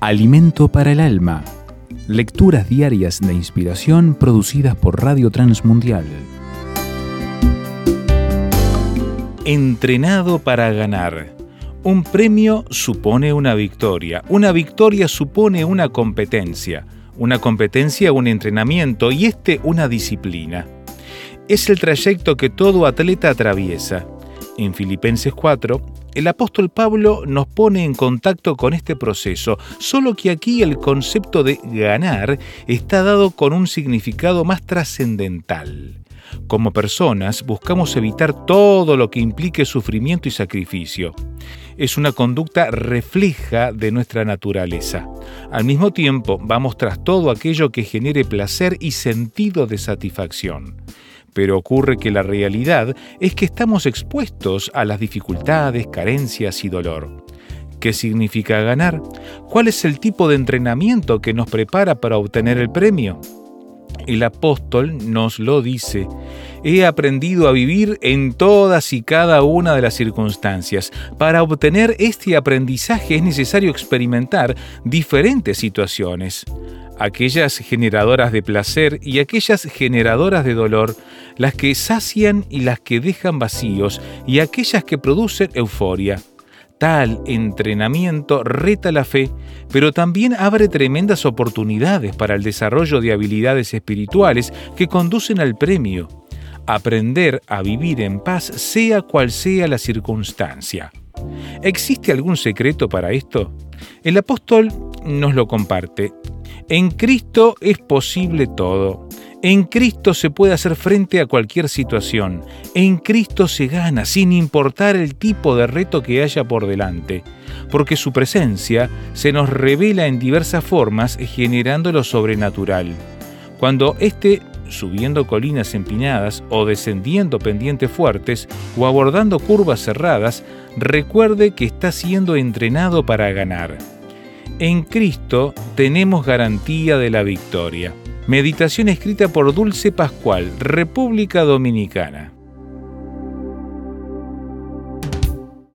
Alimento para el alma. Lecturas diarias de inspiración producidas por Radio Transmundial. Entrenado para ganar. Un premio supone una victoria. Una victoria supone una competencia. Una competencia un entrenamiento y este una disciplina. Es el trayecto que todo atleta atraviesa. En Filipenses 4, el apóstol Pablo nos pone en contacto con este proceso, solo que aquí el concepto de ganar está dado con un significado más trascendental. Como personas buscamos evitar todo lo que implique sufrimiento y sacrificio. Es una conducta refleja de nuestra naturaleza. Al mismo tiempo, vamos tras todo aquello que genere placer y sentido de satisfacción. Pero ocurre que la realidad es que estamos expuestos a las dificultades, carencias y dolor. ¿Qué significa ganar? ¿Cuál es el tipo de entrenamiento que nos prepara para obtener el premio? El apóstol nos lo dice. He aprendido a vivir en todas y cada una de las circunstancias. Para obtener este aprendizaje es necesario experimentar diferentes situaciones aquellas generadoras de placer y aquellas generadoras de dolor, las que sacian y las que dejan vacíos, y aquellas que producen euforia. Tal entrenamiento reta la fe, pero también abre tremendas oportunidades para el desarrollo de habilidades espirituales que conducen al premio. Aprender a vivir en paz sea cual sea la circunstancia. ¿Existe algún secreto para esto? El apóstol nos lo comparte. En Cristo es posible todo. En Cristo se puede hacer frente a cualquier situación. En Cristo se gana sin importar el tipo de reto que haya por delante, porque su presencia se nos revela en diversas formas generando lo sobrenatural. Cuando esté subiendo colinas empinadas o descendiendo pendientes fuertes o abordando curvas cerradas, recuerde que está siendo entrenado para ganar. En Cristo tenemos garantía de la victoria. Meditación escrita por Dulce Pascual, República Dominicana.